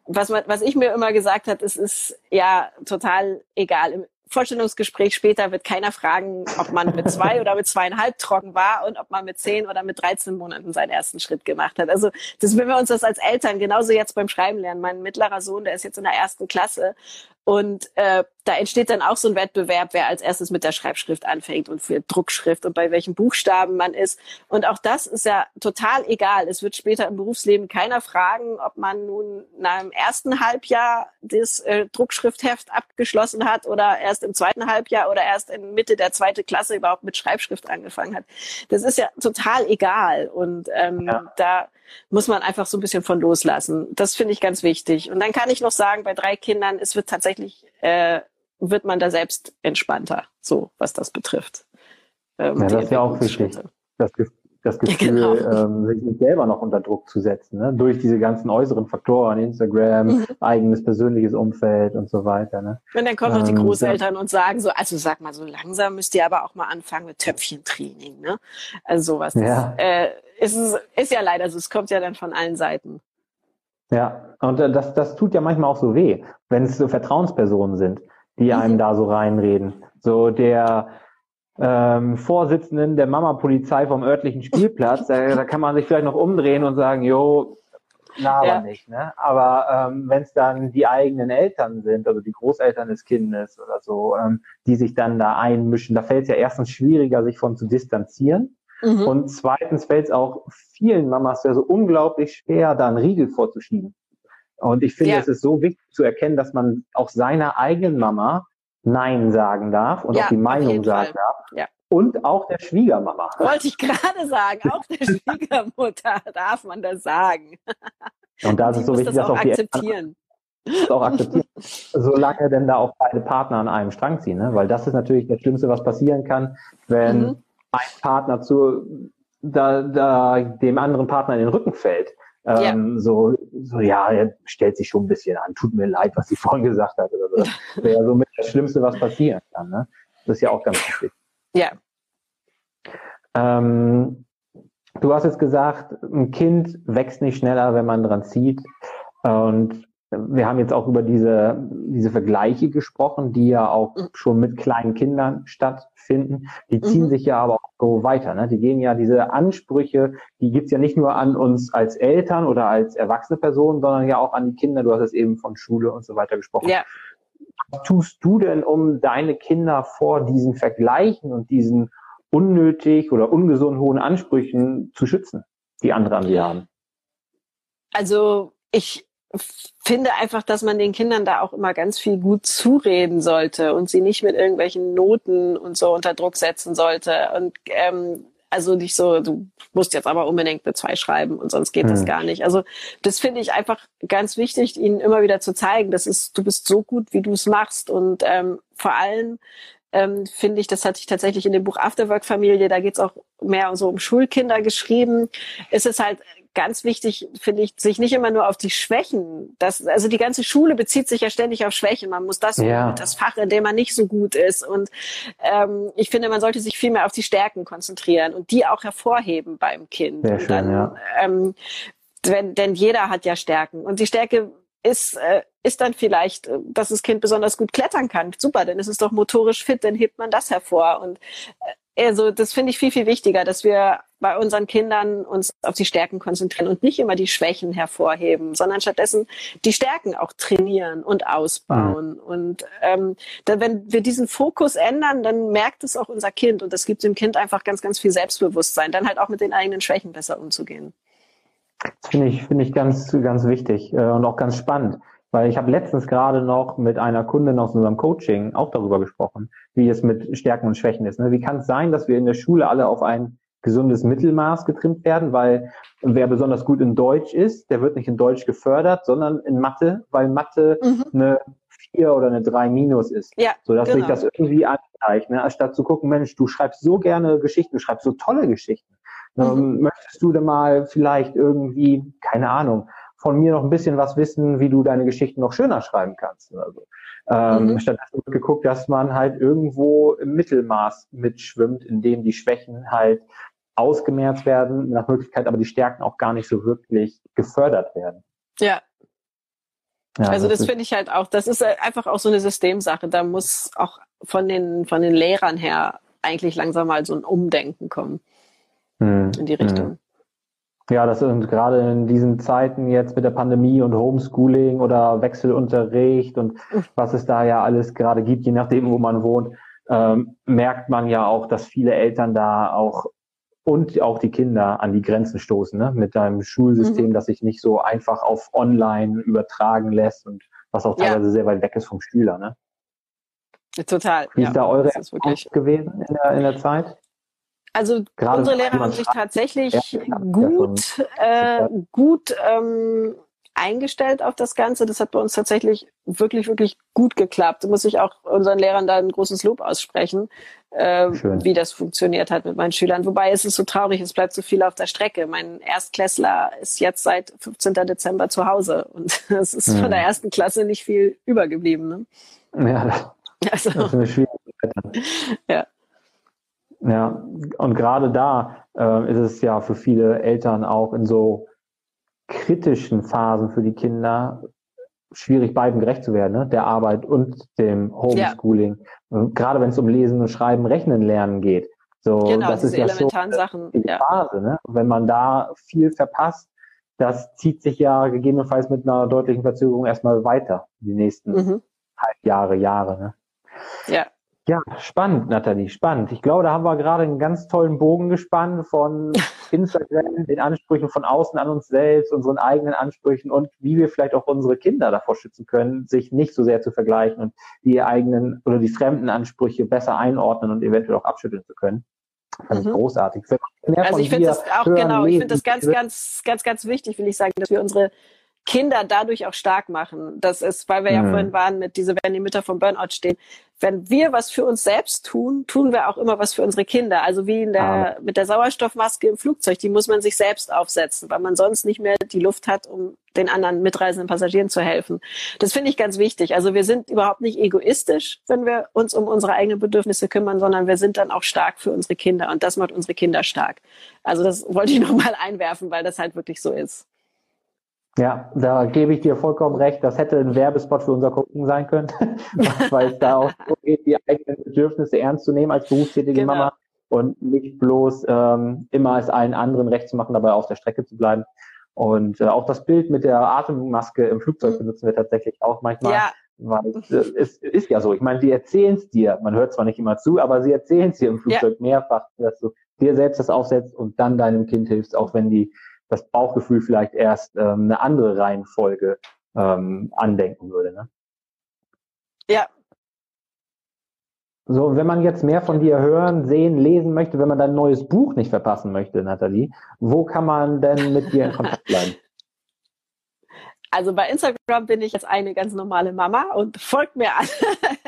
was, man, was ich mir immer gesagt hat, es ist ja total egal. Im Vorstellungsgespräch später wird keiner fragen, ob man mit zwei oder mit zweieinhalb trocken war und ob man mit zehn oder mit 13 Monaten seinen ersten Schritt gemacht hat. Also das, wenn wir uns das als Eltern genauso jetzt beim Schreiben lernen. Mein mittlerer Sohn, der ist jetzt in der ersten Klasse Und äh, da entsteht dann auch so ein Wettbewerb, wer als erstes mit der Schreibschrift anfängt und für Druckschrift und bei welchen Buchstaben man ist. Und auch das ist ja total egal. Es wird später im Berufsleben keiner fragen, ob man nun nach dem ersten Halbjahr das äh, Druckschriftheft abgeschlossen hat oder erst im zweiten Halbjahr oder erst in Mitte der zweiten Klasse überhaupt mit Schreibschrift angefangen hat. Das ist ja total egal. Und ähm, ja. da muss man einfach so ein bisschen von loslassen. Das finde ich ganz wichtig. Und dann kann ich noch sagen, bei drei Kindern, es wird tatsächlich, äh, wird man da selbst entspannter, so was das betrifft. Ähm, ja, das ist ja auch wichtig. Das, das Gefühl, genau. ähm, sich nicht selber noch unter Druck zu setzen, ne? durch diese ganzen äußeren Faktoren, Instagram, mhm. eigenes persönliches Umfeld und so weiter. Ne? Und dann kommen ähm, noch die ähm, Großeltern ja. und sagen so, also sag mal, so langsam müsst ihr aber auch mal anfangen mit Töpfchentraining. Ne? Also sowas. Ja. Das, äh, ist, ist ja leider so, es kommt ja dann von allen Seiten. Ja, und äh, das, das tut ja manchmal auch so weh, wenn es so Vertrauenspersonen sind, die mhm. einem da so reinreden. So der ähm, Vorsitzenden der Mama-Polizei vom örtlichen Spielplatz, da, da kann man sich vielleicht noch umdrehen und sagen, jo, laber ja. nicht, ne? Aber ähm, wenn es dann die eigenen Eltern sind, also die Großeltern des Kindes oder so, ähm, die sich dann da einmischen, da fällt es ja erstens schwieriger, sich von zu distanzieren. Mhm. Und zweitens fällt es auch vielen Mamas ja so unglaublich schwer, da einen Riegel vorzuschieben. Und ich finde, ja. es ist so wichtig zu erkennen, dass man auch seiner eigenen Mama Nein sagen darf und ja, auch die Meinung sagen Fall. darf. Ja. Und auch der Schwiegermama. Wollte ich gerade sagen, auch der Schwiegermutter darf man das sagen. Und da ist es so wichtig, das dass auch die akzeptieren. Das auch akzeptieren. Solange denn da auch beide Partner an einem Strang ziehen, ne? weil das ist natürlich das Schlimmste, was passieren kann, wenn mhm ein Partner zu da, da dem anderen Partner in den Rücken fällt. Ähm, ja. So, so, ja, er stellt sich schon ein bisschen an, tut mir leid, was sie vorhin gesagt hat. Oder so. Das wäre so mit das Schlimmste, was passieren kann. Ne? Das ist ja auch ganz wichtig. Ja. Ähm, du hast jetzt gesagt, ein Kind wächst nicht schneller, wenn man dran zieht. Und wir haben jetzt auch über diese, diese Vergleiche gesprochen, die ja auch mhm. schon mit kleinen Kindern stattfinden. Die ziehen mhm. sich ja aber auch so weiter. Ne? Die gehen ja diese Ansprüche, die gibt's ja nicht nur an uns als Eltern oder als erwachsene Personen, sondern ja auch an die Kinder. Du hast es eben von Schule und so weiter gesprochen. Ja. Was tust du denn, um deine Kinder vor diesen Vergleichen und diesen unnötig oder ungesunden hohen Ansprüchen zu schützen, die andere an sie haben? Also ich finde einfach, dass man den Kindern da auch immer ganz viel gut zureden sollte und sie nicht mit irgendwelchen Noten und so unter Druck setzen sollte. Und ähm, also nicht so, du musst jetzt aber unbedingt eine zwei schreiben und sonst geht hm. das gar nicht. Also das finde ich einfach ganz wichtig, ihnen immer wieder zu zeigen, das ist, du bist so gut, wie du es machst. Und ähm, vor allem ähm, finde ich, das hatte ich tatsächlich in dem Buch Afterwork Familie, da geht's auch mehr so um Schulkinder geschrieben, ist es halt ganz wichtig, finde ich, sich nicht immer nur auf die Schwächen, das, also die ganze Schule bezieht sich ja ständig auf Schwächen. Man muss das, ja. das Fach, in dem man nicht so gut ist. Und ähm, ich finde, man sollte sich viel mehr auf die Stärken konzentrieren und die auch hervorheben beim Kind. Sehr schön, dann, ja. ähm, wenn, denn jeder hat ja Stärken. Und die Stärke ist, äh, ist dann vielleicht, äh, dass das Kind besonders gut klettern kann. Super, dann ist es doch motorisch fit, dann hebt man das hervor. Und äh, also das finde ich viel, viel wichtiger, dass wir bei unseren Kindern uns auf die Stärken konzentrieren und nicht immer die Schwächen hervorheben, sondern stattdessen die Stärken auch trainieren und ausbauen. Mhm. Und ähm, dann, wenn wir diesen Fokus ändern, dann merkt es auch unser Kind und das gibt dem Kind einfach ganz, ganz viel Selbstbewusstsein, dann halt auch mit den eigenen Schwächen besser umzugehen. Das finde ich, finde ich ganz, ganz wichtig äh, und auch ganz spannend. Weil ich habe letztens gerade noch mit einer Kundin aus unserem Coaching auch darüber gesprochen, wie es mit Stärken und Schwächen ist. Ne? Wie kann es sein, dass wir in der Schule alle auf ein gesundes Mittelmaß getrimmt werden, weil wer besonders gut in Deutsch ist, der wird nicht in Deutsch gefördert, sondern in Mathe, weil Mathe mhm. eine 4 oder eine 3 minus ist. Ja, sodass genau. sich das irgendwie angleicht, ne? anstatt zu gucken, Mensch, du schreibst so gerne Geschichten, du schreibst so tolle Geschichten. Mhm. Ähm, möchtest du denn mal vielleicht irgendwie, keine Ahnung, von mir noch ein bisschen was wissen, wie du deine Geschichten noch schöner schreiben kannst. Oder so. Ähm, mhm. Stattdessen wird geguckt, dass man halt irgendwo im Mittelmaß mitschwimmt, in dem die Schwächen halt ausgemerzt werden, nach Möglichkeit aber die Stärken auch gar nicht so wirklich gefördert werden. Ja. ja also das, das finde ich halt auch, das ist einfach auch so eine Systemsache. Da muss auch von den, von den Lehrern her eigentlich langsam mal so ein Umdenken kommen. Mhm. In die Richtung. Ja, das sind gerade in diesen Zeiten jetzt mit der Pandemie und Homeschooling oder Wechselunterricht und was es da ja alles gerade gibt, je nachdem, wo man wohnt, ähm, merkt man ja auch, dass viele Eltern da auch und auch die Kinder an die Grenzen stoßen, ne? mit einem Schulsystem, mhm. das sich nicht so einfach auf online übertragen lässt und was auch teilweise ja. sehr weit weg ist vom Schüler. Ne? Total. Wie ja, ist da eure Erfahrung gewesen in der, in der Zeit? Also Gerade unsere Lehrer haben sich tatsächlich ja, gut, äh, gut ähm, eingestellt auf das Ganze. Das hat bei uns tatsächlich wirklich, wirklich gut geklappt. Da muss ich auch unseren Lehrern da ein großes Lob aussprechen, äh, wie das funktioniert hat mit meinen Schülern. Wobei es ist so traurig, es bleibt so viel auf der Strecke. Mein Erstklässler ist jetzt seit 15. Dezember zu Hause und es ist mhm. von der ersten Klasse nicht viel übergeblieben. Ne? Ja, das, also, das ist eine Schwierigkeit. Ja. Ja, und gerade da äh, ist es ja für viele Eltern auch in so kritischen Phasen für die Kinder schwierig, beiden gerecht zu werden, ne? der Arbeit und dem Homeschooling. Ja. Gerade wenn es um Lesen und Schreiben, Rechnen lernen geht. So, genau, das ist ja elementaren Sachen. Die ja. Phase, ne? Wenn man da viel verpasst, das zieht sich ja gegebenenfalls mit einer deutlichen Verzögerung erstmal weiter, die nächsten mhm. Jahre, Jahre. Ne? Ja. Ja, spannend, Nathalie, spannend. Ich glaube, da haben wir gerade einen ganz tollen Bogen gespannt von Instagram, den Ansprüchen von außen an uns selbst, unseren eigenen Ansprüchen und wie wir vielleicht auch unsere Kinder davor schützen können, sich nicht so sehr zu vergleichen und die eigenen oder die fremden Ansprüche besser einordnen und eventuell auch abschütteln zu können. Fand mhm. ich großartig. Also ich finde das auch genau, ich finde das ganz, ganz, ganz, ganz wichtig, will ich sagen, dass wir unsere Kinder dadurch auch stark machen. Das ist, weil wir ja mhm. vorhin waren mit diese, wenn die Mütter vom Burnout stehen. Wenn wir was für uns selbst tun, tun wir auch immer was für unsere Kinder. Also wie in der, ah. mit der Sauerstoffmaske im Flugzeug, die muss man sich selbst aufsetzen, weil man sonst nicht mehr die Luft hat, um den anderen mitreisenden Passagieren zu helfen. Das finde ich ganz wichtig. Also wir sind überhaupt nicht egoistisch, wenn wir uns um unsere eigenen Bedürfnisse kümmern, sondern wir sind dann auch stark für unsere Kinder und das macht unsere Kinder stark. Also das wollte ich nochmal einwerfen, weil das halt wirklich so ist. Ja, da gebe ich dir vollkommen recht. Das hätte ein Werbespot für unser Gucken sein können, weil es da auch so geht, die eigenen Bedürfnisse ernst zu nehmen als berufstätige genau. Mama und nicht bloß ähm, immer es allen anderen recht zu machen, dabei auf der Strecke zu bleiben. Und äh, auch das Bild mit der Atemmaske im Flugzeug mhm. benutzen wir tatsächlich auch manchmal. Ja. Weil äh, es ist ja so. Ich meine, die erzählen es dir. Man hört zwar nicht immer zu, aber sie erzählen es dir im Flugzeug ja. mehrfach, dass du dir selbst das aufsetzt und dann deinem Kind hilfst, auch wenn die das Bauchgefühl vielleicht erst ähm, eine andere Reihenfolge ähm, andenken würde. Ne? Ja. So, wenn man jetzt mehr von dir hören, sehen, lesen möchte, wenn man dein neues Buch nicht verpassen möchte, Nathalie, wo kann man denn mit dir in Kontakt bleiben? Also bei Instagram bin ich jetzt eine ganz normale Mama und folgt mir an.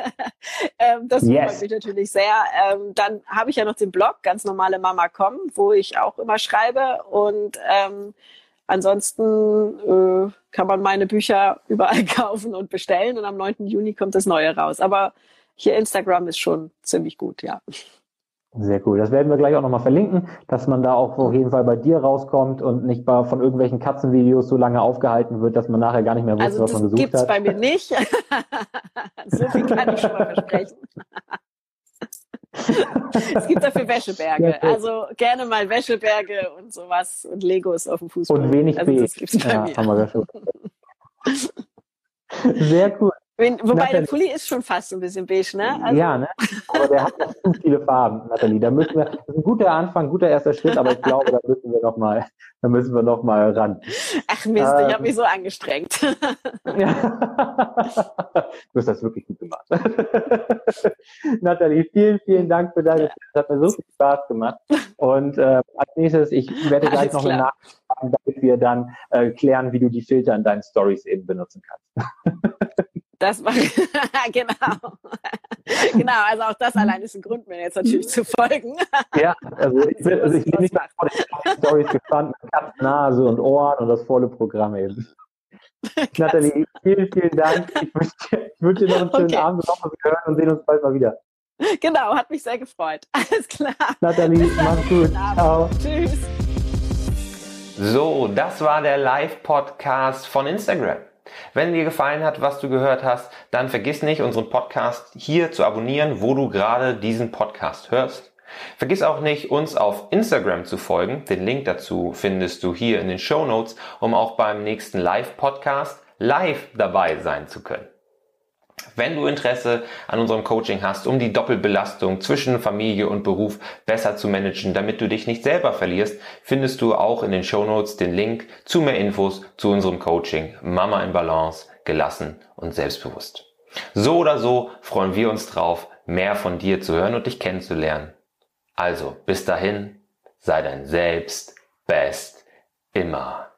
ähm, das yes. freut mich natürlich sehr. Ähm, dann habe ich ja noch den Blog ganz normale Mama kommen, wo ich auch immer schreibe und ähm, ansonsten äh, kann man meine Bücher überall kaufen und bestellen und am 9. Juni kommt das neue raus. Aber hier Instagram ist schon ziemlich gut, ja. Sehr cool. Das werden wir gleich auch nochmal verlinken, dass man da auch auf jeden Fall bei dir rauskommt und nicht bei, von irgendwelchen Katzenvideos so lange aufgehalten wird, dass man nachher gar nicht mehr wusste, also was man gesucht gibt's hat. Das gibt's bei mir nicht. so viel kann ich schon mal versprechen. es gibt dafür Wäscheberge. Also gerne mal Wäscheberge und sowas und Legos auf dem Fußball. Und wenig also, das gibt's bei ja, mir. Haben wir schon. Sehr cool. Wenn, wobei Nathalie. der Pulli ist schon fast ein bisschen beige, ne? Also ja, ne? Aber der hat noch zu viele Farben, Nathalie. Da müssen wir, das ist ein guter Anfang, guter erster Schritt, aber ich glaube, da müssen wir noch mal, da müssen wir noch mal ran. Ach Mist, ähm, ich habe mich so angestrengt. ja. Du hast das wirklich gut gemacht. Nathalie, vielen, vielen Dank für deine Zeit. Das hat mir so viel Spaß gemacht. Und äh, als nächstes, ich werde gleich Alles noch klar. haben, damit wir dann äh, klären, wie du die Filter in deinen Stories eben benutzen kannst. Das war, genau. genau, also auch das allein ist ein Grund, mir jetzt natürlich zu folgen. ja, also ich bin, also ich bin nicht mal vor den Stories gespannt mit Nase und Ohren und das volle Programm eben. Nathalie, vielen, vielen Dank. Ich wünsche dir, ich wünsche dir noch einen schönen okay. Abend und wir hören und sehen uns bald mal wieder. Genau, hat mich sehr gefreut. Alles klar. Nathalie, mach's gut. Ciao. Tschüss. So, das war der Live-Podcast von Instagram. Wenn dir gefallen hat, was du gehört hast, dann vergiss nicht, unseren Podcast hier zu abonnieren, wo du gerade diesen Podcast hörst. Vergiss auch nicht, uns auf Instagram zu folgen. Den Link dazu findest du hier in den Show Notes, um auch beim nächsten Live-Podcast live dabei sein zu können. Wenn du Interesse an unserem Coaching hast, um die Doppelbelastung zwischen Familie und Beruf besser zu managen, damit du dich nicht selber verlierst, findest du auch in den Show Notes den Link zu mehr Infos zu unserem Coaching Mama in Balance, gelassen und selbstbewusst. So oder so freuen wir uns drauf, mehr von dir zu hören und dich kennenzulernen. Also, bis dahin, sei dein Selbst best immer.